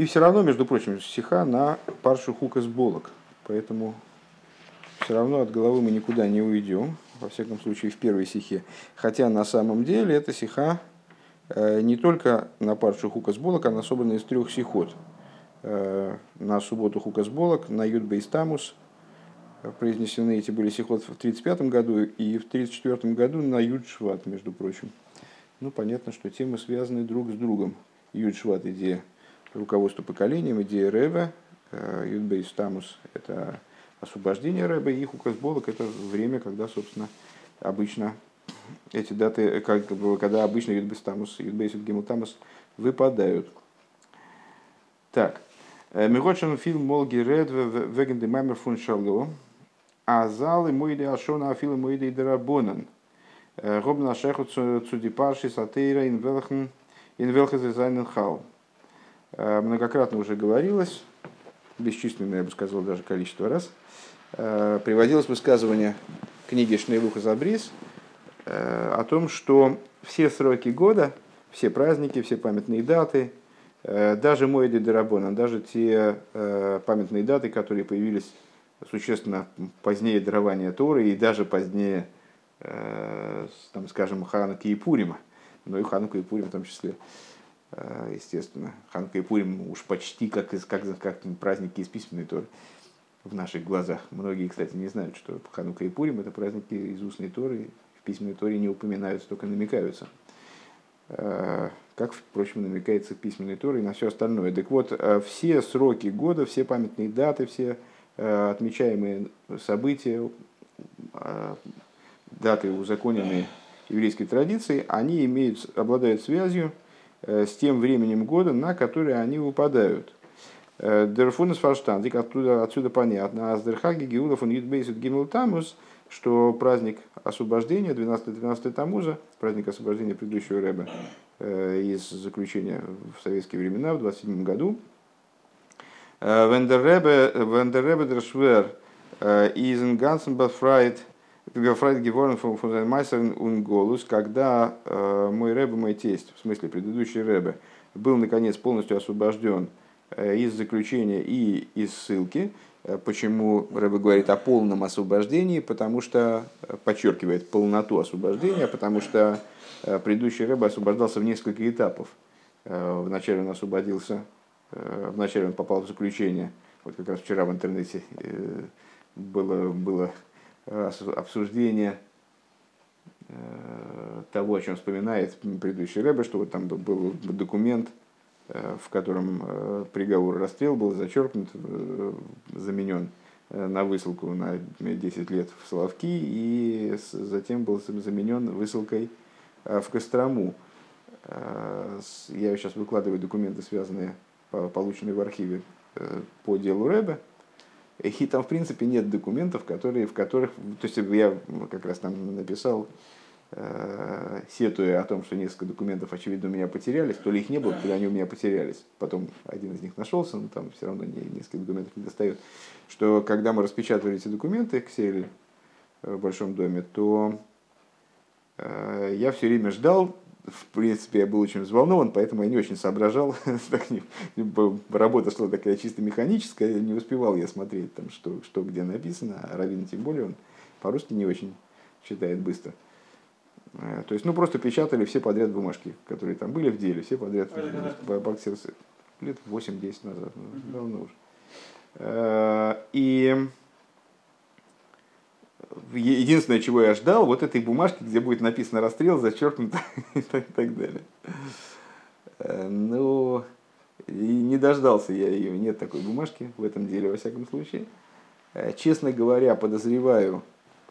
И все равно, между прочим, стиха на паршу хукас болок. Поэтому все равно от головы мы никуда не уйдем, во всяком случае в первой стихе. Хотя на самом деле эта стиха э, не только на паршу хукас болок, она собрана из трех стихот. Э, на субботу хукас болок, на юдбейс тамус произнесены эти были стихот в 1935 году и в 1934 году на юд шват, между прочим. Ну, понятно, что темы связаны друг с другом. Юд шват идея руководство поколением, идея Рэба, э, Юдбейс Тамус – это освобождение Рэба, и Хукасболок – это время, когда, собственно, обычно эти даты, э, как, когда обычно Юдбейс Тамус, Юдбейс Гимл Тамус выпадают. Так. Э, Мирочен фильм Молги Ред Веген де Маймер фун Шало. А залы мойды ашона афилы мойды дарабонан. Робна шеху цудипарши сатейра инвелхен инвелхен хал. Э, многократно уже говорилось, бесчисленное, я бы сказал, даже количество раз, э, приводилось высказывание книги Шнейлуха Забрис э, о том, что все сроки года, все праздники, все памятные даты, даже Моэды Дарабона, даже те памятные даты, которые появились существенно позднее дарования Торы и даже позднее, там, скажем, Ханаки и Пурима, но и Ханука и Пурим в том числе, Э, естественно. Ханка и Пурим уж почти как, из, как, как праздники из письменной Торы в наших глазах. Многие, кстати, не знают, что Ханука и Пурим – это праздники из устной Торы. В письменной Торе не упоминаются, только намекаются. Э, как, впрочем, намекается в письменной Торе и на все остальное. Так вот, э, все сроки года, все памятные даты, все отмечаемые события, даты, узаконенные еврейской традицией, они имеют, обладают связью Э, с тем временем года, на которое они выпадают. Э, Дерфунес фарштандик, оттуда, отсюда понятно. А с Дерхаги Геулов он Юдбейсит Гимл Тамус, что праздник освобождения, 12-13 Тамуза, праздник освобождения предыдущего Рэба э, из заключения в советские времена, в 27 году. Вендерребе Дершвер из Гансенбафрайт Гафрайт Геворн фон Майсер Унголус, когда э, мой рэбе, мой тесть, в смысле предыдущий рэбе, был наконец полностью освобожден э, из заключения и из ссылки. Э, почему рэбе говорит о полном освобождении? Потому что подчеркивает полноту освобождения, потому что предыдущий рэбе освобождался в несколько этапов. Вначале он освободился, вначале он попал в заключение. Вот как раз вчера в интернете было, было обсуждение э, того, о чем вспоминает предыдущий Рэбе, что вот там был документ, э, в котором э, приговор расстрел был зачеркнут, заменен на высылку на 10 лет в Соловки и затем был заменен высылкой в Кострому. Я сейчас выкладываю документы, связанные, полученные в архиве по делу Рэбе. И там, в принципе, нет документов, которые, в которых... То есть я как раз там написал, э, сетуя о том, что несколько документов, очевидно, у меня потерялись. То ли их не было, то ли они у меня потерялись. Потом один из них нашелся, но там все равно не, несколько документов не достает. Что когда мы распечатывали эти документы, Excel в Большом доме, то э, я все время ждал в принципе, я был очень взволнован, поэтому я не очень соображал. Работа шла такая чисто механическая, не успевал я смотреть, там, что, что где написано, а Равин тем более, он по-русски не очень читает быстро. Э, то есть, ну, просто печатали все подряд бумажки, которые там были в деле, все подряд боксерсы. Лет 8-10 назад, ну, давно уже. Э, и единственное, чего я ждал, вот этой бумажки, где будет написано расстрел, зачеркнуто и так, и так далее. Э, ну, и не дождался я ее, нет такой бумажки в этом деле, во всяком случае. Э, честно говоря, подозреваю,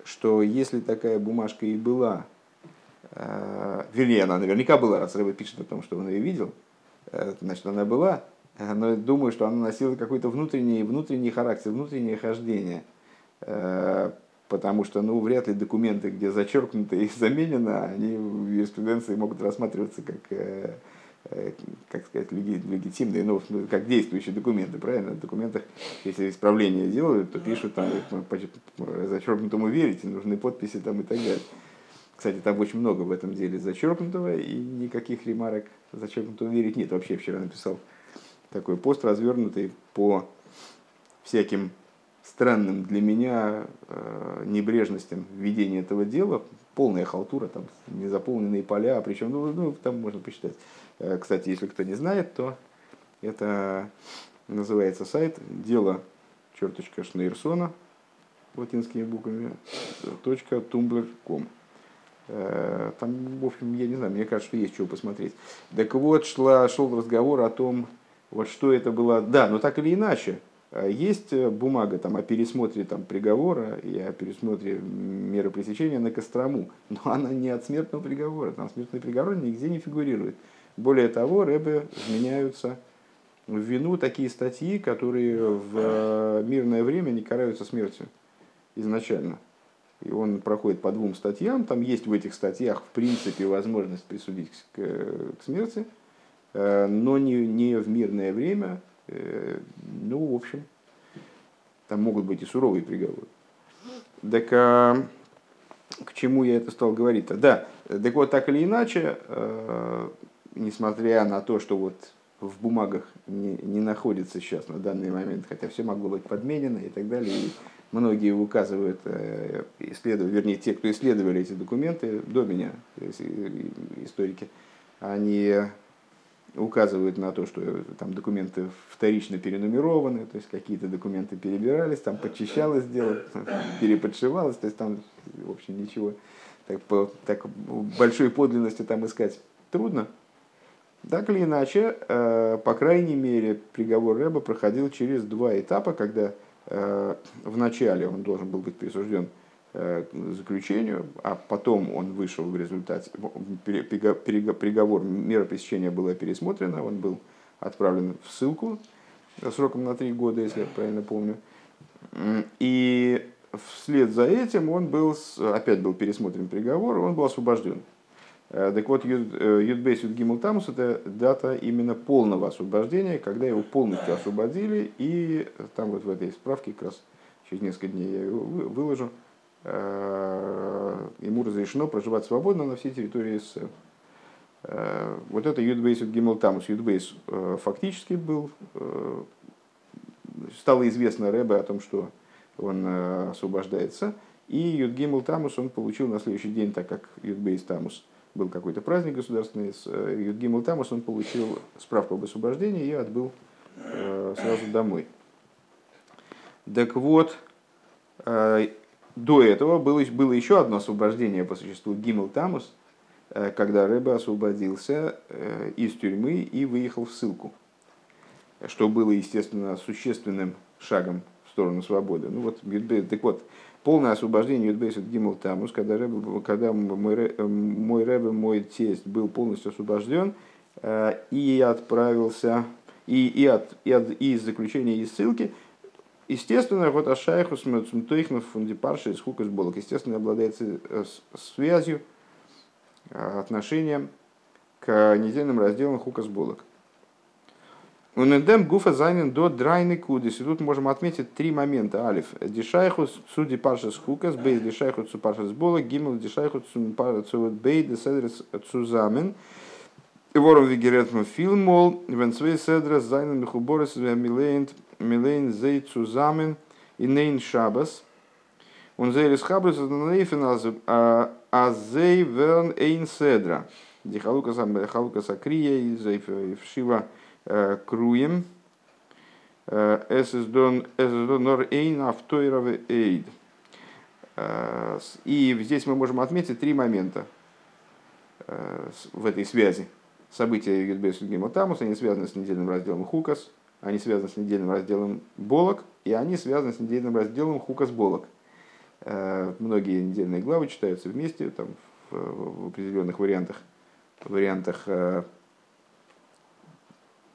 что если такая бумажка и была, э, вернее, она наверняка была, раз Рэба пишет о том, что он ее видел, значит, она была, но думаю, что она носила какой-то внутренний, внутренний характер, внутреннее хождение потому что ну, вряд ли документы, где зачеркнуто и заменено, они в юриспруденции могут рассматриваться как, э, э, как сказать, легитимные, ну, как действующие документы, правильно? В документах, если исправление делают, то пишут там, зачеркнутому верите, нужны подписи там и так далее. Кстати, там очень много в этом деле зачеркнутого, и никаких ремарок зачеркнутого верить нет. Вообще вчера написал такой пост развернутый по всяким странным для меня э, небрежностям ведения этого дела, полная халтура, там незаполненные поля, причем, ну, ну там можно посчитать. Э, кстати, если кто не знает, то это называется сайт дело черточка Шнейрсона латинскими буквами точка tumblr.com. Э, там, в общем, я не знаю, мне кажется, что есть чего посмотреть. Так вот, шла, шел разговор о том, вот что это было. Да, но так или иначе, есть бумага там, о пересмотре там, приговора и о пересмотре меры пресечения на Кострому, но она не от смертного приговора, там смертный приговор нигде не фигурирует. Более того, рэбы вменяются в вину такие статьи, которые в э, мирное время не караются смертью изначально. И он проходит по двум статьям. Там есть в этих статьях, в принципе, возможность присудить к, к смерти, э, но не, не в мирное время. Э, ну, в общем, там могут быть и суровые приговоры. Так а, к чему я это стал говорить-то? Да, так вот, так или иначе, несмотря на то, что вот в бумагах не, не находится сейчас на данный момент, хотя все могло быть подменено и так далее. И многие указывают, э, вернее, те, кто исследовали эти документы до меня, историки, они указывают на то, что там документы вторично перенумерованы, то есть какие-то документы перебирались, там подчищалось дело, переподшивалось, то есть там, в общем, ничего так, по, так большой подлинности там искать трудно. Так или иначе, э, по крайней мере, приговор Рэба проходил через два этапа, когда э, вначале он должен был быть присужден э, заключению, а потом он вышел в результате, приговор, мера пресечения была пересмотрена, он был отправлен в ссылку сроком на три года, если я правильно помню. И вслед за этим он был, опять был пересмотрен приговор, он был освобожден. Э, так вот, Юдбейс Юдгимл Тамус это дата именно полного освобождения, когда его полностью освободили, и там вот в этой справке, как раз через несколько дней я его выложу, э, ему разрешено проживать свободно на всей территории СССР. Э, вот это Юдбейс Юдгимл Тамус. Юдбейс фактически был, стало известно Рэбе о том, что он освобождается, и Юдгимл Тамус он получил на следующий день, так как Юдбейс Тамус – был какой-то праздник государственный э, Юдгимл Тамус, он получил справку об освобождении и отбыл э, сразу домой. Так вот, э, до этого было, было еще одно освобождение по существу Гимл Тамус, когда Рэбе освободился из тюрьмы и выехал в ссылку, что было, естественно, существенным шагом в сторону свободы. Ну вот, так вот, полное освобождение Юдбейсет Гимл Тамус, когда, рэбе, когда мой, мой рэбе, мой тесть был полностью освобожден э, и отправился, и, и, от, и, от, и из заключения и ссылки, естественно, вот Ашайхус Мецумтойхнов Фундипарши из Хукас Болок, естественно, обладает э, связью, э, отношением к недельным разделам Хукас Болок. Унедем гуфа зайнен до драйны кудис. И тут можем отметить три момента. Алиф. Дишайхус суди паршас хукас, бейс дишайхус цу паршас бола, гимл дишайхус цу бей деседрес цузамен. Вором вигеретму фильмол, венцвей седрес зайнен михуборес милейн милейн зей цузамен и нейн шабас. Он зейлис хабрис нейфен азей верн эйн седра. Дихалука сакрия и зейфшива круем. Es ist don nur ein автойровый эйд. И здесь мы можем отметить три момента в этой связи. События Юдбес Гима Тамус, они связаны с недельным разделом Хукас, они связаны с недельным разделом Болок, и они связаны с недельным разделом Хукас Болок. Многие недельные главы читаются вместе, там, в, в определенных вариантах, вариантах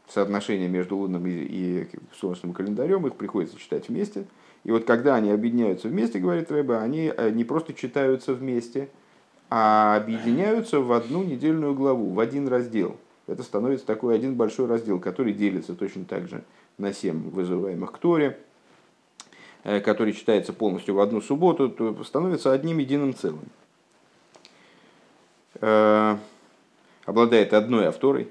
соотношение между лунным и, и солнечным календарем, их приходится читать вместе. И вот когда они объединяются вместе, говорит Рэба, они э, не просто читаются вместе, а объединяются в одну недельную главу, в один раздел. Это становится такой один большой раздел, который делится точно так же на семь вызываемых к Торе, э, который читается полностью в одну субботу, то становится одним единым целым. Э, обладает одной авторой.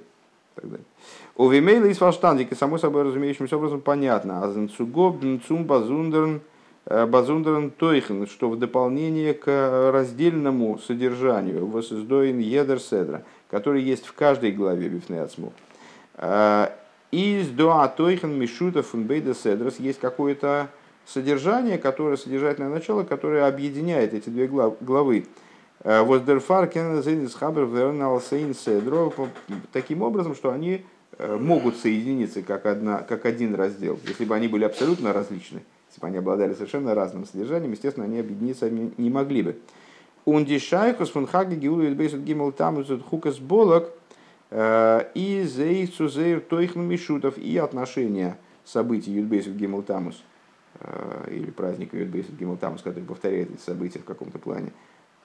У Вимейла из Фалштандика, само собой разумеющимся образом, понятно. Азенцугоб, Цум, Базундерн, э, Базундерн Тойхен, что в дополнение к раздельному содержанию Восиздоин Едер Седра, который есть в каждой главе Бифнеацму. Э, из Дуа Тойхен Мишута Фунбейда Седрас есть какое-то содержание, которое, содержательное начало, которое объединяет эти две главы. Э, Воздерфар Хабер Седро таким образом, что они Э, могут соединиться как, одна, как один раздел. Если бы они были абсолютно различны, если бы они обладали совершенно разным содержанием, естественно, они объединиться не могли бы. Ундишайкус фун хаги гиулу бейсут гимл тамусут хукас болок э, и зейцу зейр тойхн мишутов и отношения событий Юдбейсут Гимл Тамус э, или праздника Юдбейсут Гимл Тамус, который повторяет эти события в каком-то плане,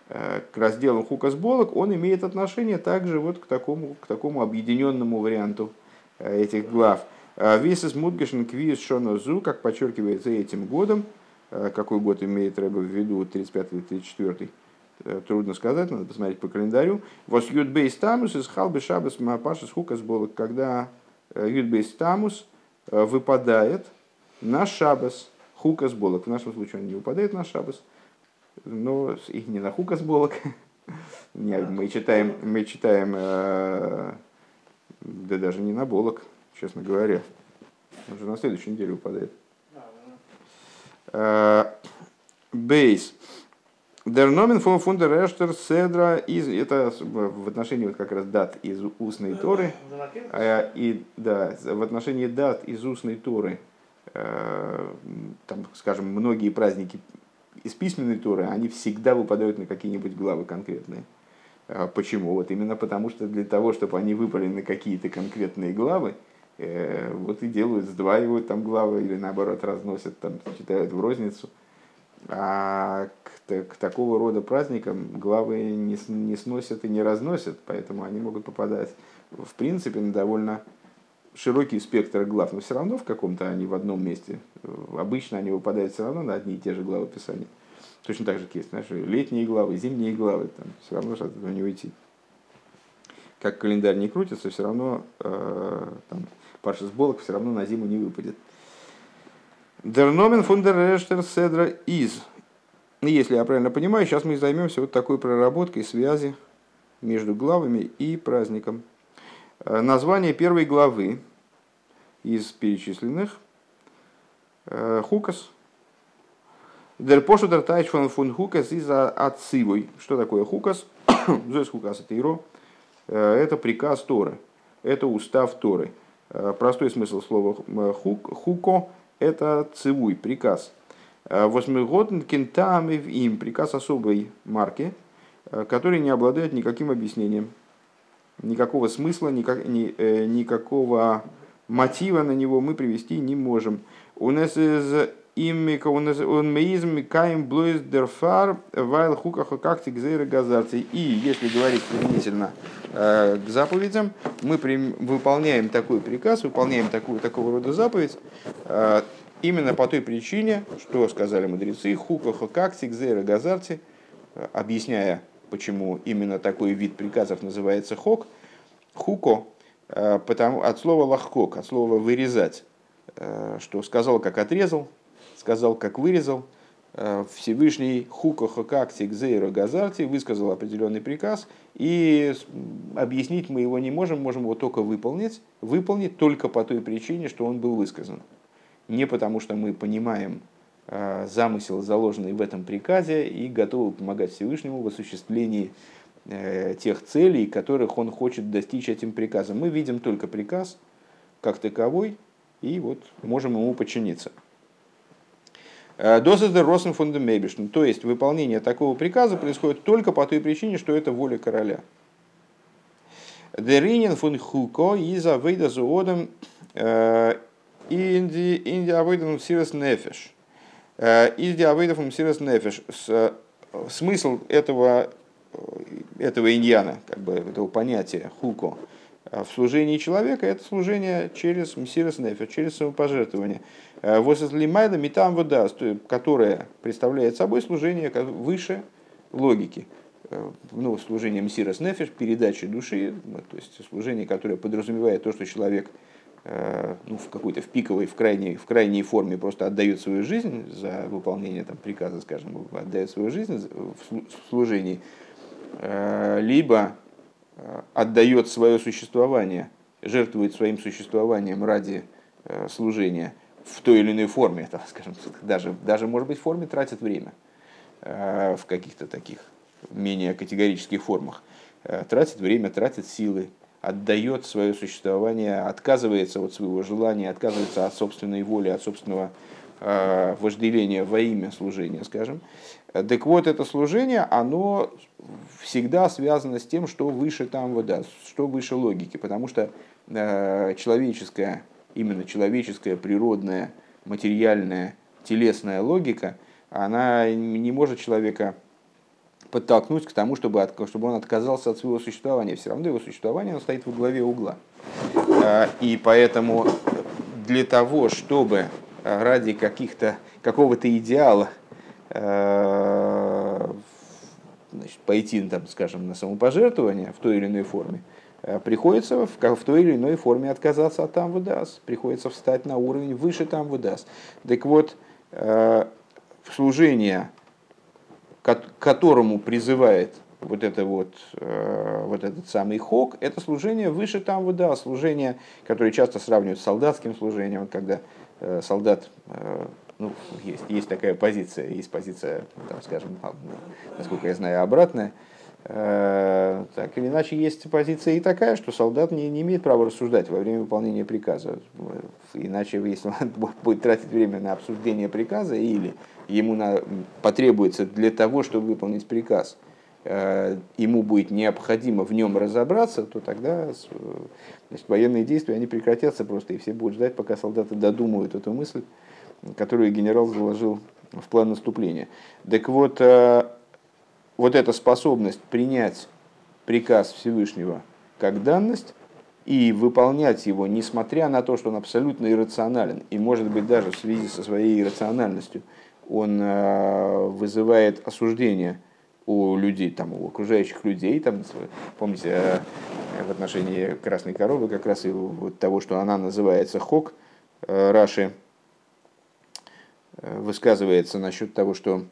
к разделу Хукас Болок, он имеет отношение также вот к такому, к такому объединенному варианту Э, этих глав. Э, Висес Мудгешен Квиз Шонозу, как подчеркивается этим годом, э, какой год имеет Рэба в виду, 35 или 34 трудно сказать, надо посмотреть по календарю. Вот Юдбейс Тамус из Халбы Шабас Мапашис Хукас было, когда Юдбейс Тамус выпадает на Шабас Хукас Болок. В нашем случае он не выпадает на Шабас, но их не на Хукас Болок. Мы читаем, мы читаем да даже не на Болок, честно говоря. Он же на следующей неделе упадает. Э, бейс. Nomen von Funder Эштер Седра из это в отношении вот как раз дат из устной Торы. А, и да, в отношении дат из устной Торы, э, там, скажем, многие праздники из письменной Торы, они всегда выпадают на какие-нибудь главы конкретные. А почему? Вот именно потому, что для того, чтобы они выпали на какие-то конкретные главы, э, вот и делают, сдваивают там главы или наоборот разносят, там, читают в розницу. А к, к такого рода праздникам главы не, не сносят и не разносят, поэтому они могут попадать в принципе на довольно широкий спектр глав, но все равно в каком-то они в одном месте. Обычно они выпадают все равно на одни и те же главы Писания. Точно так же есть наши летние главы, зимние главы, там все равно что от этого не уйти. Как календарь не крутится, все равно э, там, Паша с Болок все равно на зиму не выпадет. Дерномен фундерештер седра из. Если я правильно понимаю, сейчас мы займемся вот такой проработкой связи между главами и праздником. Э, название первой главы из перечисленных э, Хукас – Дер пошу дер тайч фон хукас из отцивой. Что такое хукас? Зоис хукас это иро. Э, это приказ Торы. Это устав Торы. Простой смысл слова хук, хуко – это цивуй, приказ. Э, Восьмигодн кентами в им, приказ особой марки, который не обладает никаким объяснением, никакого смысла, никак, ни, никакого мотива на него мы привести не можем. У нас из он меизм блуиз дерфар вайл хукаха как тигзейра газарти. И если говорить применительно э, к заповедям, мы выполняем такой приказ, выполняем такую, такого рода заповедь, э, именно по той причине, что сказали мудрецы, хукаха как тигзейра газарти, объясняя, почему именно такой вид приказов называется хок, хуко, э, потому, от слова лахкок, от слова вырезать, что сказал, как отрезал, сказал, как вырезал. Э, Всевышний Хука как Зейра Газарти высказал определенный приказ, и объяснить мы его не можем, можем его только выполнить, выполнить только по той причине, что он был высказан. Не потому, что мы понимаем э, замысел, заложенный в этом приказе, и готовы помогать Всевышнему в осуществлении э, тех целей, которых он хочет достичь этим приказом. Мы видим только приказ как таковой, и вот можем ему подчиниться. Досадер Росен фундамейбишн. То есть выполнение такого приказа происходит только по той причине, что это воля короля. Деринин фун хуко из авейда зуодом э, инди инди авейдом сирос нефеш. Э, инди авейдом сирос нефеш. Смысл этого этого иньяна, как бы этого понятия хуко, в служении человека это служение через мсирос нефеш, через самопожертвование. Э, Возлимайда метам вода, которая представляет собой служение выше логики. ну, служение Мсирос Нефиш, передачи души, то есть служение, которое подразумевает то, что человек ну, в какой-то в пиковой, в крайней, в крайней форме просто отдает свою жизнь за выполнение там, приказа, скажем, отдает свою жизнь в служении, либо отдает свое существование, жертвует своим существованием ради служения в той или иной форме, там, скажем, даже, даже, может быть, в форме тратит время в каких-то таких менее категорических формах, тратит время, тратит силы, отдает свое существование, отказывается от своего желания, отказывается от собственной воли, от собственного э, вожделения во имя служения, скажем. Так вот, это служение, оно всегда связано с тем, что выше там вода, что выше логики, потому что э, человеческая, именно человеческая, природная, материальная, телесная логика, она не может человека подтолкнуть к тому, чтобы, чтобы он отказался от своего существования. Все равно его существование оно стоит во главе угла. А, и поэтому для того, чтобы ради каких-то, какого-то идеала а, значит, пойти, там, скажем, на самопожертвование в той или иной форме, а, приходится в, в той или иной форме отказаться от там выдаст, приходится встать на уровень выше там выдаст. Так вот, служение к которому призывает вот, это вот, э, вот этот самый хок, это служение выше там вода, служение, которое часто сравнивают с солдатским служением, когда э, солдат, э, ну, есть, есть такая позиция, есть позиция, там, скажем, насколько я знаю, обратная, так или иначе, есть позиция и такая, что солдат не, не имеет права рассуждать во время выполнения приказа. Иначе, если он будет тратить время на обсуждение приказа или ему на, потребуется для того, чтобы выполнить приказ, э, ему будет необходимо в нем разобраться, то тогда значит, военные действия они прекратятся просто, и все будут ждать, пока солдаты додумают эту мысль, которую генерал заложил в план наступления. Так вот, э, вот эта способность принять приказ Всевышнего как данность и выполнять его, несмотря на то, что он абсолютно иррационален, и может быть даже в связи со своей иррациональностью – он э, вызывает осуждение у людей, там, у окружающих людей. Там, помните, э, в отношении красной коровы, как раз и вот того, что она называется хок, э, Раши высказывается насчет того, что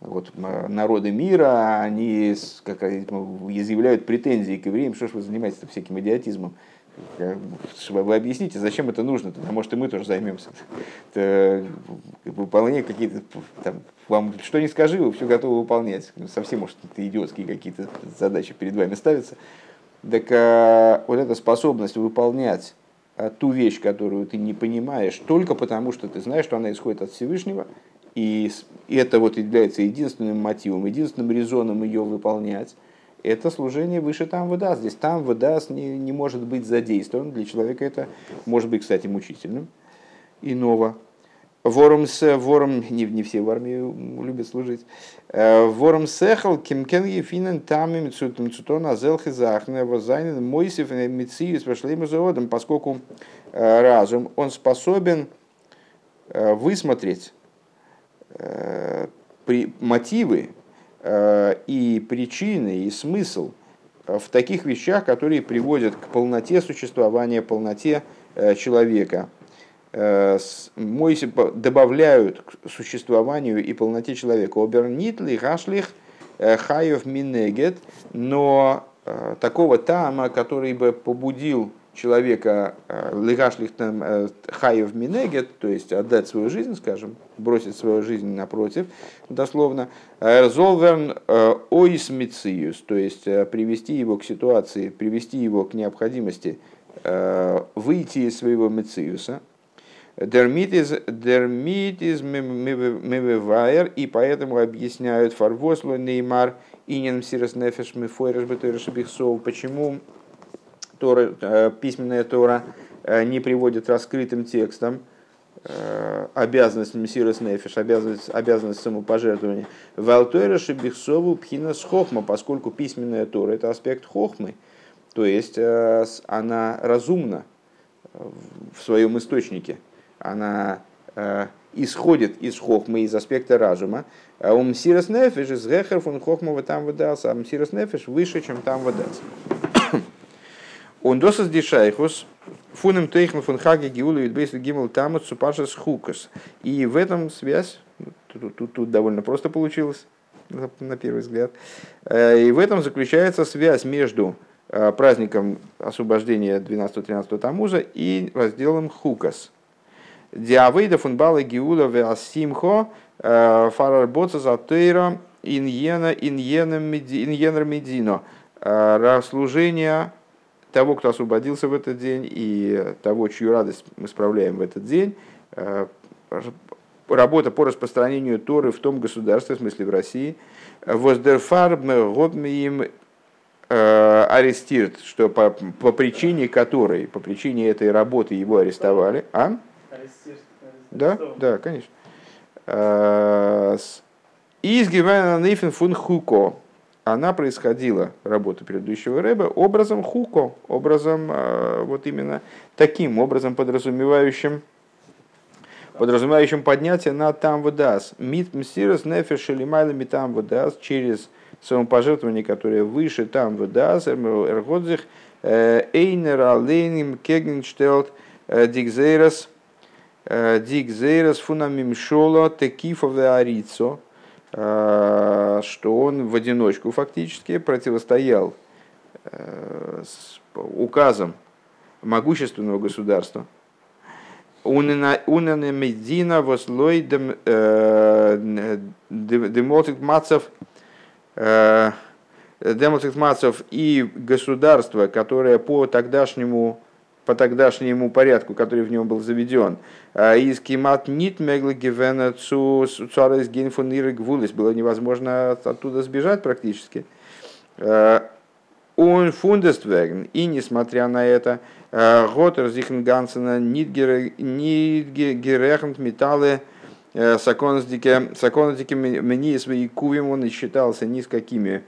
вот народы мира, они как, изъявляют претензии к евреям, что ж вы занимаетесь всяким идиотизмом. Вы объясните, зачем это нужно? Тогда, может, и мы тоже займемся. Это выполнение какие-то, там, вам что не скажи, вы все готовы выполнять. Совсем, может, это идиотские какие-то задачи перед вами ставятся. Так а, вот эта способность выполнять а, ту вещь, которую ты не понимаешь, только потому, что ты знаешь, что она исходит от Всевышнего, и это вот является единственным мотивом, единственным резоном ее выполнять, это служение выше там выдаст. Здесь там выдаст не, не может быть задействован. Для человека это может быть, кстати, мучительным. Иного. Вором с вором, не, не все в армии любят служить. Э, вором сехал кимкен ефинен тамим цутом цутон азелхи захне возайнен мойсев мициюс пошлейм заводом, поскольку э, разум, он способен э, высмотреть при, мотивы Э, и причины, и смысл э, в таких вещах, которые приводят к полноте существования, полноте э, человека. Мойси добавляют к существованию и полноте человека. Обернитли, гашлих, хаев минегет, но такого тама, который бы побудил человека лигашлихтам э, хаев минегет, то есть отдать свою жизнь, скажем, бросить свою жизнь напротив, дословно, э, оис мициус, то есть э, привести его к ситуации, привести его к необходимости выйти из своего мициуса, Дермитиз мивевайер, и поэтому объясняют фарвосло неймар инен сирос нефеш мифойреш бетойреш почему Тора, э, письменная Тора э, не приводит раскрытым текстом э, обязанность Мессирос Нефиш, обязанность, обязанность самопожертвования. Валтойра Шебихсову Пхинас Хохма, поскольку письменная Тора это аспект Хохмы, то есть она разумна в своем источнике, она исходит из хохмы, из аспекта разума. А у мсирос нефиш из гехер фун хохма там выдался, а мсирос нефиш выше, чем там выдался. Он досас дишайхус, фунем тейхн фун хаги гиулу и бейс гимл тамут супашас хукас. И в этом связь, тут, тут, тут довольно просто получилось, на первый взгляд. Э, и в этом заключается связь между э, праздником освобождения 12-13 Тамуза и разделом Хукас. Диавейда фунбала Гиула Веасимхо э, Фарар Боца Затейра Иньена Иньенер Медино. Служение того, кто освободился в этот день, и того, чью радость мы справляем в этот день, работа по распространению Торы в том государстве, в смысле в России, им э, арестирует, что по, по причине которой, по причине этой работы его арестовали. А? Да, да, конечно. Э, Из Нейфен фун Хуко. Она происходила, работа предыдущего рэба, образом Хуко, образом э, вот именно таким образом подразумевающим подразумевающим поднятие на там выдаст. Мит мсирос нефеш или майла там выдаст через самопожертвование, которое выше там выдаст. Эргодзих э, эйнер алейним кегенштелт э, дигзейрос дигзейрос фунамим шола текифов арицо что он в одиночку фактически противостоял указам могущественного государства, Унена Медина вослой демолтик мацев демолтик мацев и государство, которое по тогдашнему по тогдашнему порядку, который в нем был заведен. Из кимат нит меглогивена цу царес гейнфон гвулис. Было невозможно оттуда сбежать практически. Он фундествеген. И несмотря на это, Готер Зихенгансена Нидгерехнт металлы Саконадики мне свои кувим он и считался ни с какими э,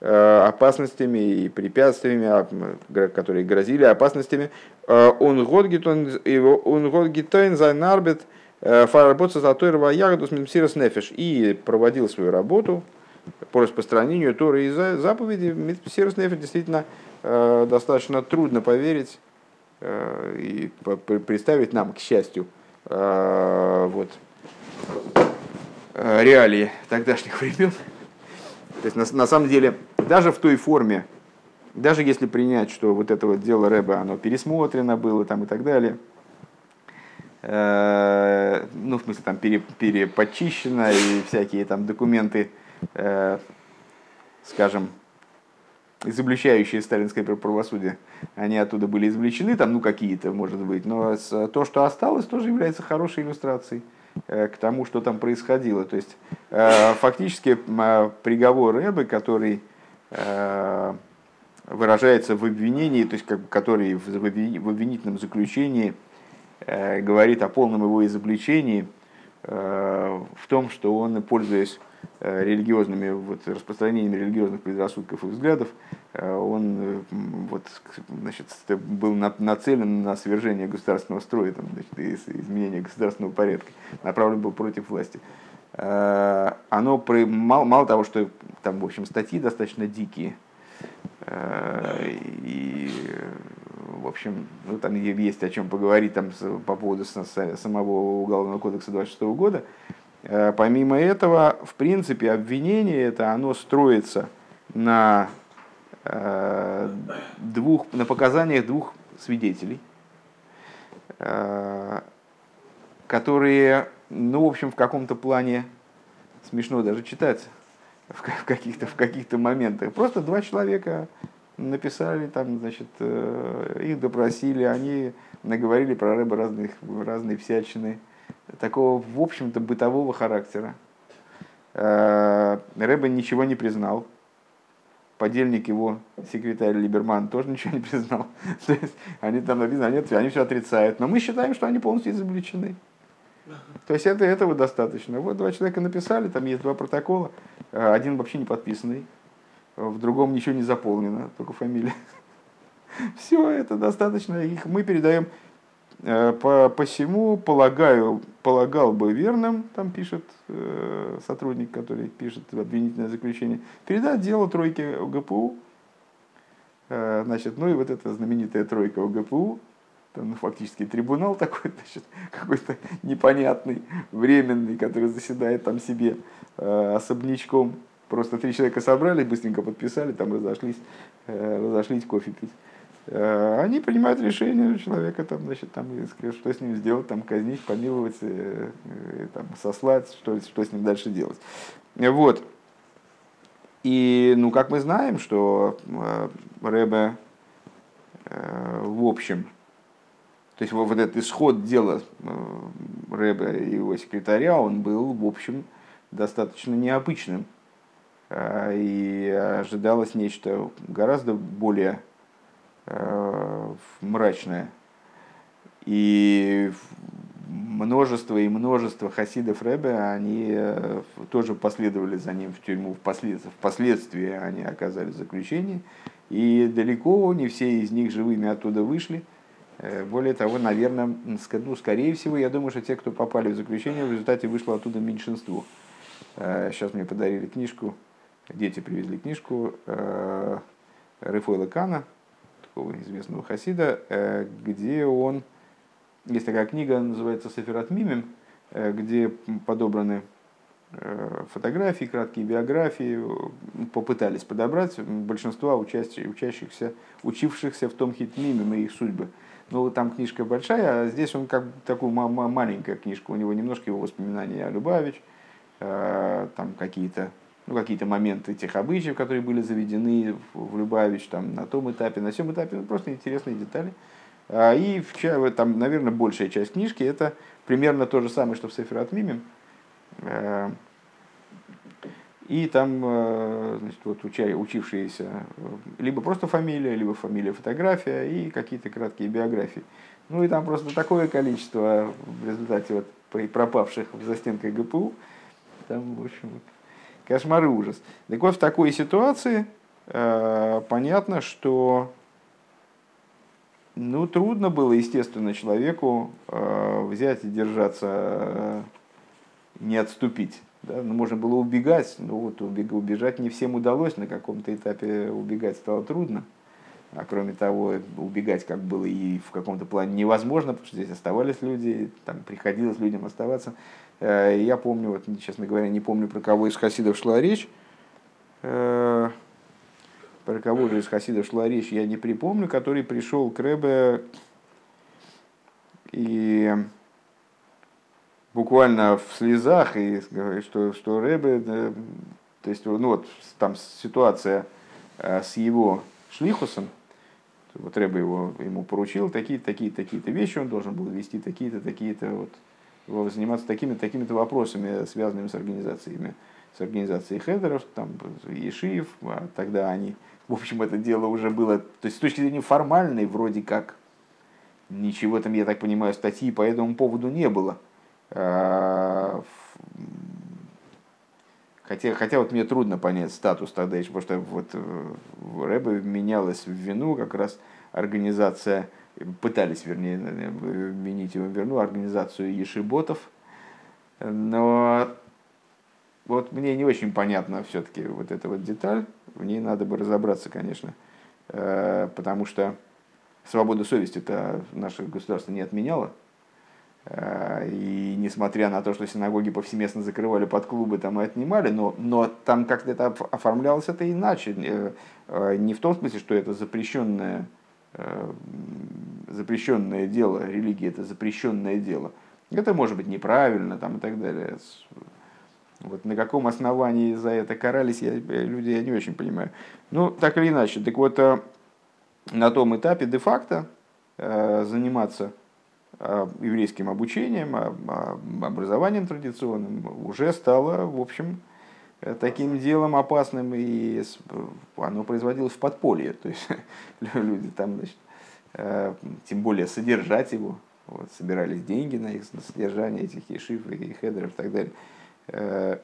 опасностями и препятствиями, а, которые грозили опасностями. Э, он год за нарбет э, фарабоца за той ягоду с мемсирос нефиш и проводил свою работу по распространению Торы и заповеди. Мемсирос нефиш действительно Э, достаточно трудно поверить э, и представить нам, к счастью, э, вот, реалии тогдашних времен. То есть, на, на самом деле, даже в той форме, даже если принять, что вот это вот дело Рэба, оно пересмотрено было там и так далее, э, ну, в смысле, там пере, перепочищено и всякие там документы, э, скажем, изобличающие сталинское правосудие, они оттуда были извлечены, там, ну, какие-то, может быть, но то, что осталось, тоже является хорошей иллюстрацией э, к тому, что там происходило. То есть, э, фактически, приговор Эбы, который выражается в обвинении, то есть, который в обвинительном заключении говорит о полном его изобличении в том, что он, пользуясь Э, религиозными, вот, распространением религиозных предрассудков и взглядов, э, он э, вот, значит, был нацелен на свержение государственного строя, там, значит, изменение государственного порядка, направлен был против власти. Оно при, мало, мало того, что там, в общем, статьи достаточно дикие, и, в общем, ну, там есть о чем поговорить там, по поводу самого Уголовного кодекса 26 года, Э, помимо этого, в принципе, обвинение это оно строится на, э, двух, на показаниях двух свидетелей, э, которые, ну, в общем, в каком-то плане смешно даже читать в каких-то в каких-то моментах. Просто два человека написали, там, значит, их допросили, они наговорили про рыбы разных, разные всячины такого, в общем-то, бытового характера. Э, Рэбе ничего не признал. Подельник его, секретарь Либерман, тоже ничего не признал. То есть они там написано, они, они все отрицают. Но мы считаем, что они полностью изобличены. То есть это, этого достаточно. Вот два человека написали, там есть два протокола. Э, один вообще не подписанный, в другом ничего не заполнено, только фамилия. Все это достаточно. Их мы передаем Э, по, посему полагаю, полагал бы верным, там пишет э, сотрудник, который пишет обвинительное заключение, передать дело тройке ГПУ. Э, значит, ну и вот эта знаменитая тройка ГПУ, там, ну, фактически трибунал такой, значит, какой-то непонятный, временный, который заседает там себе э, особнячком. Просто три человека собрали, быстренько подписали, там разошлись, э, разошлись кофе пить. Э, они принимают решение человека, там, значит, там, что с ним сделать, там, казнить, помиловать, э, э, там, сослать, что, что с ним дальше делать. Вот. И, ну, как мы знаем, что Рэбе, в общем, то есть вот этот исход дела Рэбе и его секретаря, он был, в общем, достаточно необычным. И ожидалось нечто гораздо более Э, мрачное. И множество и множество хасидов Рэбе, они э, тоже последовали за ним в тюрьму, впоследствии, впоследствии они оказались в заключении, и далеко не все из них живыми оттуда вышли. Э, более того, наверное, ну, скорее всего, я думаю, что те, кто попали в заключение, в результате вышло оттуда меньшинство. Сейчас мне подарили книжку, дети привезли книжку Рефойла Кана, такого известного хасида, э, где он, есть такая книга, называется Сеферат Мимим, э, где подобраны э, фотографии, краткие биографии, попытались подобрать большинство учащихся, учившихся в том хитмиме и их судьбы. Ну, там книжка большая, а здесь он как такую маленькая книжка, у него немножко его воспоминания о Любавич, там какие-то ну, какие-то моменты тех обычаев, которые были заведены в Любавич там, на том этапе, на всем этапе, ну, просто интересные детали. А, и в, там, наверное, большая часть книжки это примерно то же самое, что в Сеферат Мимим. А, и там а, значит, вот, уча, учившиеся либо просто фамилия, либо фамилия, фотография и какие-то краткие биографии. Ну и там просто такое количество в результате вот пропавших в застенках ГПУ. Там, в общем, Кошмар и ужас. Так вот, в такой ситуации э, понятно, что ну, трудно было, естественно, человеку э, взять и держаться, э, не отступить. Да? Ну, можно было убегать, но вот убежать не всем удалось, на каком-то этапе убегать стало трудно. А кроме того, убегать как было и в каком-то плане невозможно, потому что здесь оставались люди, там приходилось людям оставаться. Э, я помню, вот, честно говоря, не помню, про кого из хасидов шла речь. Э, про кого же из хасидов шла речь, я не припомню, который пришел к Рэбе и буквально в слезах, и говорит, что, что Рэбе, то есть, ну вот там ситуация э, с его шлихусом, вот Рэбе его, ему поручил такие-то, такие-то, такие-то вещи, он должен был вести такие-то, такие-то вот заниматься такими такими-то вопросами, связанными с организациями, с организацией хедеров, там, Ешиев, а тогда они, в общем, это дело уже было, то есть с точки зрения формальной, вроде как, ничего там, я так понимаю, статьи по этому поводу не было. А, хотя, хотя вот мне трудно понять статус тогда, потому что вот э, в Рэбе менялась в вину как раз организация пытались, вернее, винить его верну, организацию ешиботов. Но вот мне не очень понятна все-таки вот эта вот деталь, в ней надо бы разобраться, конечно, э, потому что свобода совести это наше государство не отменяло, э, и несмотря на то, что синагоги повсеместно закрывали под клубы там и отнимали, но, но там как-то это оформлялось это иначе. Э, не в том смысле, что это запрещенное Э, запрещенное дело, религия это запрещенное дело. Это может быть неправильно там, и так далее. Вот на каком основании за это карались я, люди, я не очень понимаю. Ну, так или иначе, так вот, э, на том этапе де-факто э, заниматься еврейским обучением, образованием традиционным уже стало, в общем, Э, таким делом опасным, и оно производилось в подполье. То есть люди там, значит, э, тем более содержать его, вот, собирались деньги на их на содержание этих ешив и хедеров и так далее. Э,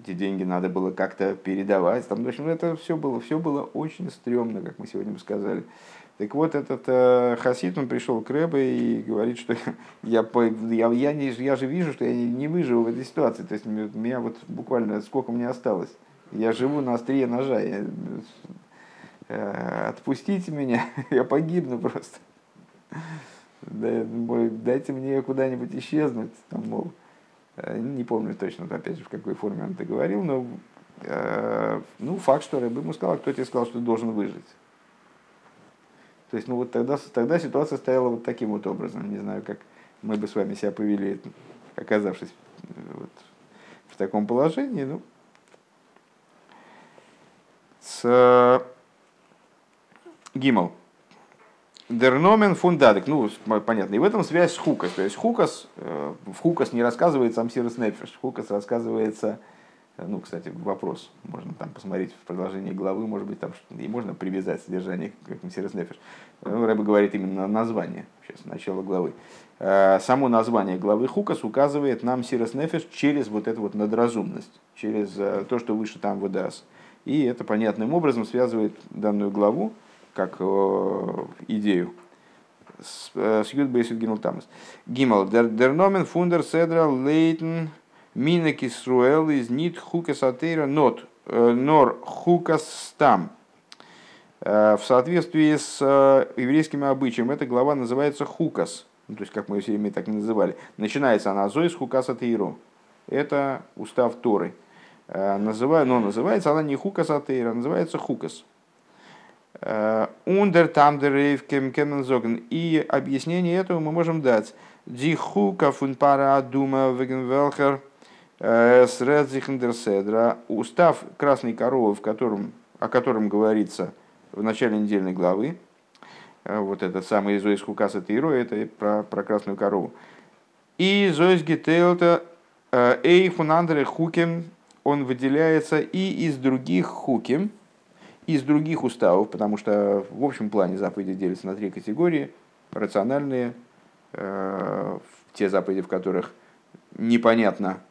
эти деньги надо было как-то передавать. Там, в общем, это все было, все было очень стрёмно, как мы сегодня бы сказали. Так вот, этот э, хасид, он пришел к Рэбе и говорит, что я, я, я, не, я же вижу, что я не, не выживу в этой ситуации. То есть, меня вот буквально сколько мне осталось. Я живу на острие ножа. Я, э, отпустите меня, я погибну просто. Дайте мне куда-нибудь исчезнуть. Там, мол, э, не помню точно, опять же, в какой форме он это говорил, но э, ну, факт, что Рэбе ему сказал, кто тебе сказал, что ты должен выжить. То есть, ну вот тогда, тогда ситуация стояла вот таким вот образом. Не знаю, как мы бы с вами себя повели, оказавшись э, вот в таком положении. Ну, с Гимл. Дерномен фундадек. Ну, понятно. И в этом связь с Хукас. То есть Хукас, э, в Хукас не рассказывается Амсирос Нефиш. Хукас рассказывается ну, кстати, вопрос. Можно там посмотреть в продолжении главы, может быть, там и можно привязать содержание к Мсирес Нефиш. Ну, Рэба говорит именно название, сейчас, начало главы. Э, само название главы Хукас указывает нам Сирес Нефиш через вот эту вот надразумность, через э, то, что выше там выдаст. И это понятным образом связывает данную главу как э, идею с Юдбейсит Гимл Тамас. Гимл. Дерномен фундер седра лейтен Мина Кисруэл из нит хукас атеира нот, э, нор хукас стам. Э, в соответствии с э, еврейскими обычаями эта глава называется хукас, ну, то есть как мы все время так называли. Начинается она зоис хукас атеиро. Это устав Торы. Называю, но называется она не хукас атеира, называется хукас. Ундер кемензоген. И объяснение этого мы можем дать. Дихука фун пара дума вегенвелхер – Средзихендерседра, устав красной коровы, в котором, о котором говорится в начале недельной главы, э, вот этот самый Зоис Хукаса Тиро, это про, про красную корову. И Зоис Гетейлта э, Эй Фунандре Хукем, он выделяется и из других хуким, из других уставов, потому что в общем плане заповеди делятся на три категории. Рациональные, те заповеди, в которых непонятно, Э,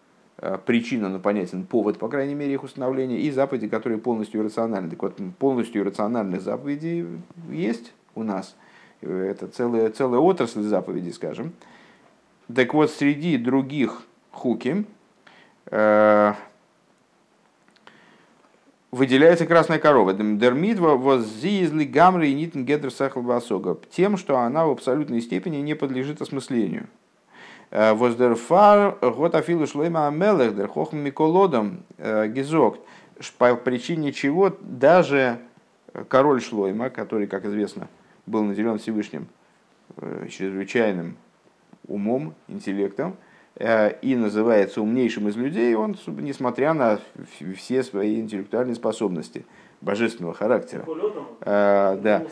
причина, но понятен повод, по крайней мере, их установления, и заповеди, которые полностью иррациональны. Так вот, полностью иррациональные заповеди есть у нас. Это целая, целая отрасль заповедей, скажем. Так вот, среди других хуки э, выделяется красная корова. Дермидва воззизли гамры и нитн гедр Тем, что она в абсолютной степени не подлежит осмыслению. Э, Воздерфар год афилу шлейма амелех хохм миколодом э, гизок. По причине чего даже король Шлойма, который, как известно, был наделен Всевышним э, чрезвычайным умом, интеллектом, и называется умнейшим из людей, он, несмотря на все свои интеллектуальные способности божественного характера. А, да.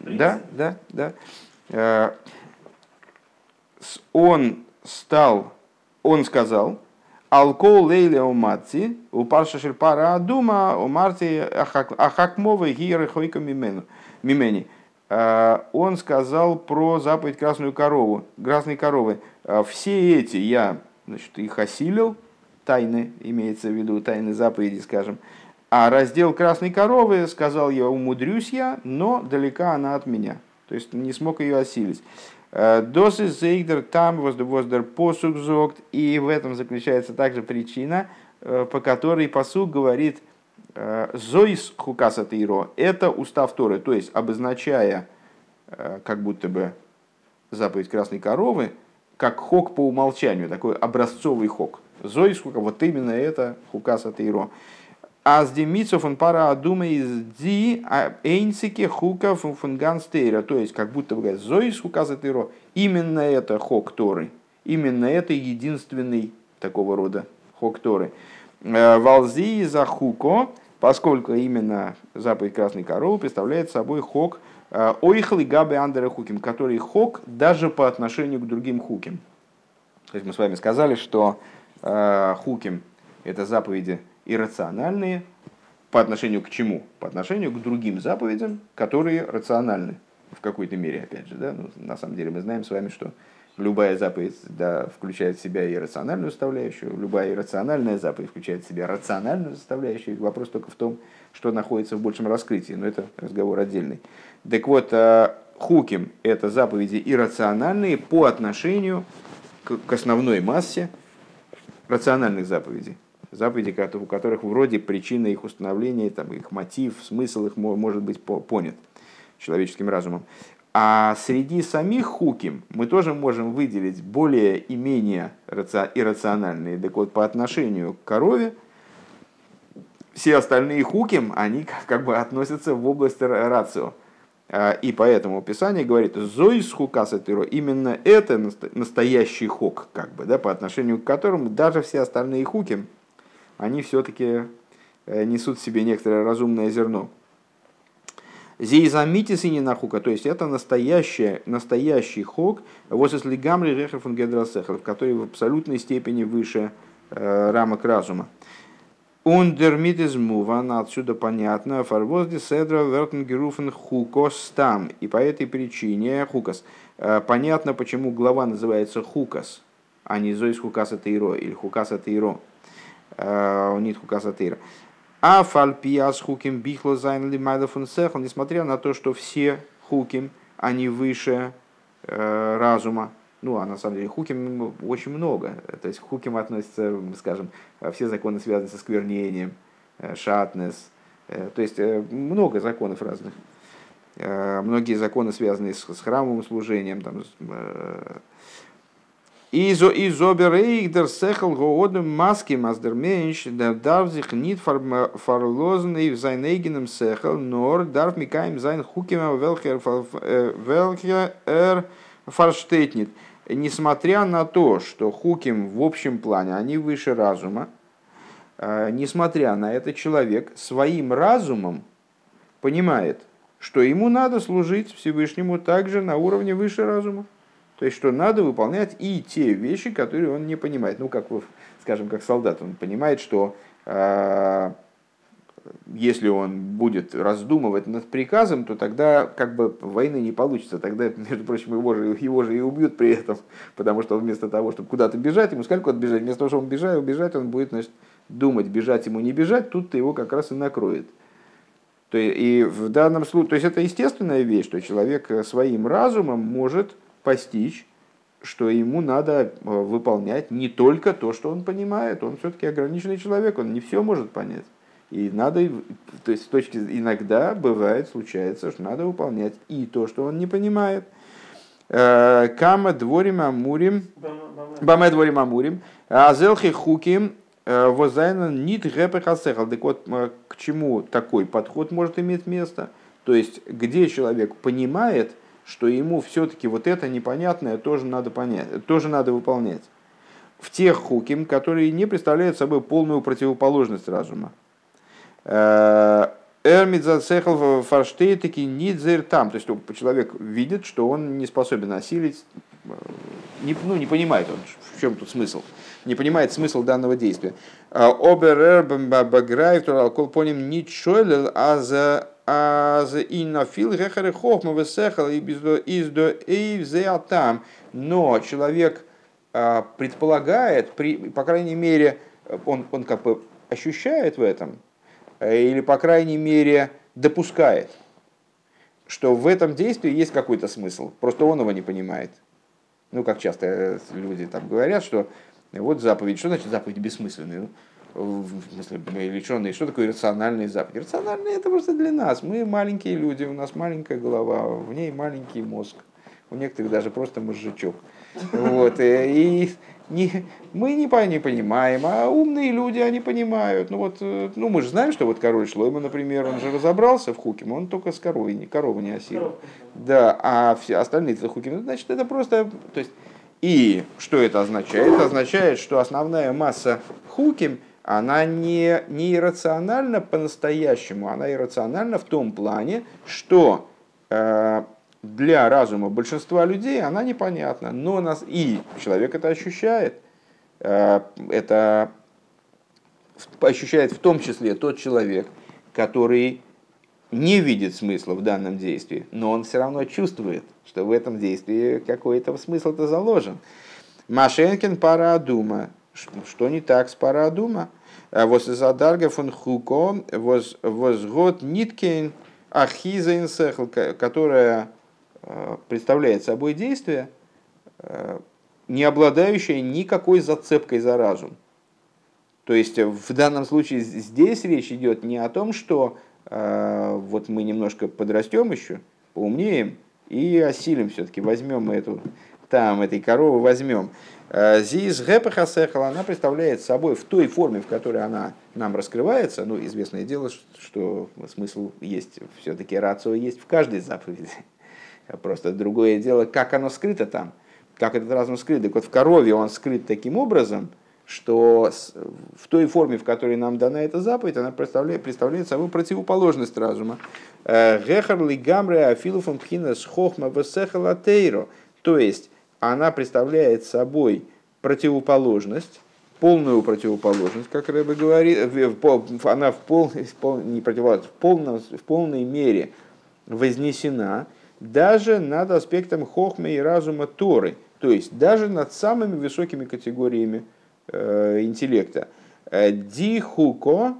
да, да, да он стал, он сказал, Алкол лейле у мати, у парша шерпара дума, у марти ахакмовы гиры хойка мимени. А, он сказал про заповедь красную корову, красной коровы. А, все эти я значит, их осилил, тайны, имеется в виду тайны заповеди, скажем. А раздел красной коровы, сказал я, умудрюсь я, но далека она от меня. То есть не смог ее осилить. Досы зейгдер там воздер посук зогт. И в этом заключается также причина, э, по которой посук говорит э, Зоис хукаса тейро. Это устав Торы, то есть обозначая э, как будто бы заповедь красной коровы, как хок по умолчанию, такой образцовый хок. Зоис хука, вот именно это хукаса тейро. А с демицов он пара адума из ди эйнцике хука фунганстейра. То есть, как будто бы говорит, зоис хуказа тыро. Именно это хок Торы. Именно это единственный такого рода хок Торы. Э, Валзи за хуко, поскольку именно заповедь красной коровы представляет собой хок э, ойхли габы андера хуким, который хок даже по отношению к другим хуким. То есть мы с вами сказали, что э, хуким это заповеди иррациональные по отношению к чему? По отношению к другим заповедям, которые рациональны в какой-то мере, опять же. Да? Ну, на самом деле мы знаем с вами, что любая заповедь да, включает в себя иррациональную составляющую, любая иррациональная заповедь включает в себя рациональную составляющую. Вопрос только в том, что находится в большем раскрытии, но это разговор отдельный. Так вот, э, хуким – это заповеди иррациональные по отношению к основной массе рациональных заповедей. Заповеди, у которых вроде причина их установления, там, их мотив, смысл их может быть понят человеческим разумом. А среди самих хуким мы тоже можем выделить более и менее иррациональные. Так вот, по отношению к корове, все остальные хуким, они как бы относятся в область рацио. А, и поэтому Писание говорит, «Зоис хукаса тыро» именно это настоящий хук, как бы, да, по отношению к которому даже все остальные хуки, они все-таки э, несут в себе некоторое разумное зерно. Зейзамитис и нахука, то есть это настоящий, настоящий хок, вот если гамри рехер фун гедрасехер, который в абсолютной степени выше э, рамок разума. Ундермит из муван, отсюда понятно, фарвозди седра вертенгеруфен хукос там. И по этой причине хукас. Э, понятно, почему глава называется хукас, а не зоис хукаса тейро или хукаса тейро. Э, Нет хукаса тейро. А фальпиас хуким бихло зайнли майдафун сехл, несмотря на то, что все хуким, они выше э, разума. Ну, а на самом деле хуким очень много. То есть хуким относится, скажем, все законы связаны со сквернением, э, шатнес. Э, то есть э, много законов разных. Э, многие законы связаны с, с храмовым служением, там, э, Изо изоберейгдер сехал гоодем маски маздер менш, да дарf sich nicht verlosen в sein сехал, нор дарf микаем sein хукима welcher er verstehtnit. Несмотря на то, что хуким в общем плане, они выше разума, несмотря на это, человек своим разумом понимает, что ему надо служить Всевышнему также на уровне выше разума. То есть, что надо выполнять и те вещи, которые он не понимает. Ну, как, скажем, как солдат, он понимает, что э, если он будет раздумывать над приказом, то тогда как бы войны не получится. Тогда, между прочим, его же, его же и убьют при этом. Потому что вместо того, чтобы куда-то бежать, ему сказали, куда бежать. Вместо того, чтобы он бежать, убежать, он будет значит, думать, бежать ему не бежать, тут-то его как раз и накроет. То и в данном случае, то есть это естественная вещь, что человек своим разумом может постичь, что ему надо э, выполнять не только то, что он понимает. Он все-таки ограниченный человек, он не все может понять. И надо, то есть с точки иногда бывает, случается, что надо выполнять и то, что он не понимает. Э, кама дворим амурим, баме дворим амурим, азелхи хуким, э, возайна нит гэпэ хасехал. Так вот, к чему такой подход может иметь место? То есть, где человек понимает, что ему все-таки вот это непонятное тоже надо понять, тоже надо выполнять. В тех хуким, которые не представляют собой полную противоположность разума. Э, Эрмидзацехл фарштейтеки нидзер там. То есть человек видит, что он не способен осилить, э, не, ну, не понимает он, в чем тут смысл, не понимает смысл данного действия. Оберер баграйв туралкол поним ничойлел а за аз и на фил гехаре хохма весехал и из до и там. Но человек а, предполагает, при, по крайней мере, он, он как бы ощущает в этом, э, или по крайней мере допускает, что в этом действии есть какой-то смысл, просто он его не понимает. Ну, как часто э, люди там говорят, что вот заповедь, что значит заповедь бессмысленная? В смысле, мы леченые, что такое рациональные заповеди? Рациональные это просто для нас. Мы маленькие люди, у нас маленькая голова, в ней маленький мозг. У некоторых даже просто мозжечок. Вот. Э, и не, мы не, не понимаем, а умные люди, они понимают. Ну, вот, э, ну, мы же знаем, что вот король Шлойма, например, он же разобрался в Хуким, он только с коровой, не, корову не осилил. Да, а все остальные-то Хуким, значит, это просто... То есть, и что это означает? Это означает, что основная масса Хуким – она не, не иррациональна по-настоящему, она иррациональна в том плане, что э, для разума большинства людей она непонятна, но нас, и человек это ощущает, э, это ощущает в том числе тот человек, который не видит смысла в данном действии, но он все равно чувствует, что в этом действии какой-то смысл-то заложен. Машенкин парадума. Что не так с парадума? А вот из Адарга фон Хуко возгод ниткин ахиза которая э, представляет собой действие, э, не обладающее никакой зацепкой за разум. То есть в данном случае здесь речь идет не о том, что э, вот мы немножко подрастем еще, поумнеем и осилим все-таки, возьмем мы эту, там, этой коровы возьмем. Э, Зиз Гэпахасехал, она представляет собой в той форме, в которой она нам раскрывается, ну, известное дело, что смысл есть, все-таки рацио есть в каждой заповеди. Просто другое дело, как оно скрыто там, как этот разум скрыт. Так вот в корове он скрыт таким образом – что в той форме, в которой нам дана эта заповедь, она представляет, представляет собой противоположность разума. Э, Гехар ли гамре афилуфом пхина с хохма весехалатейро. То есть она представляет собой противоположность, полную противоположность, как Рэбе говорит, она в, пол, не противоположность, в, полном, в полной мере вознесена даже над аспектом хохмы и разума Торы, то есть даже над самыми высокими категориями Э, интеллекта. Э, Дихуко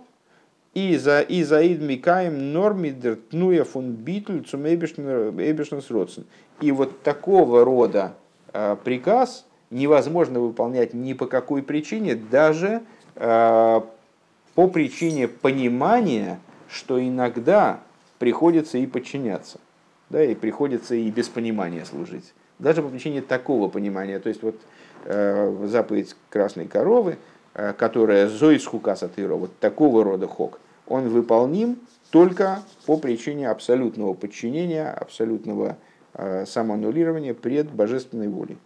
и за и заид микаем нормидер тнуя фун битль цум эбишнес родсен. И вот такого рода э, приказ невозможно выполнять ни по какой причине, даже по причине понимания, что иногда приходится и подчиняться, да, и приходится и без понимания служить. Даже по причине такого понимания. То есть вот Э, заповедь красной коровы, э, которая зоис хукаса вот такого рода хок, он выполним только по причине абсолютного подчинения, абсолютного э, самоаннулирования пред божественной волей.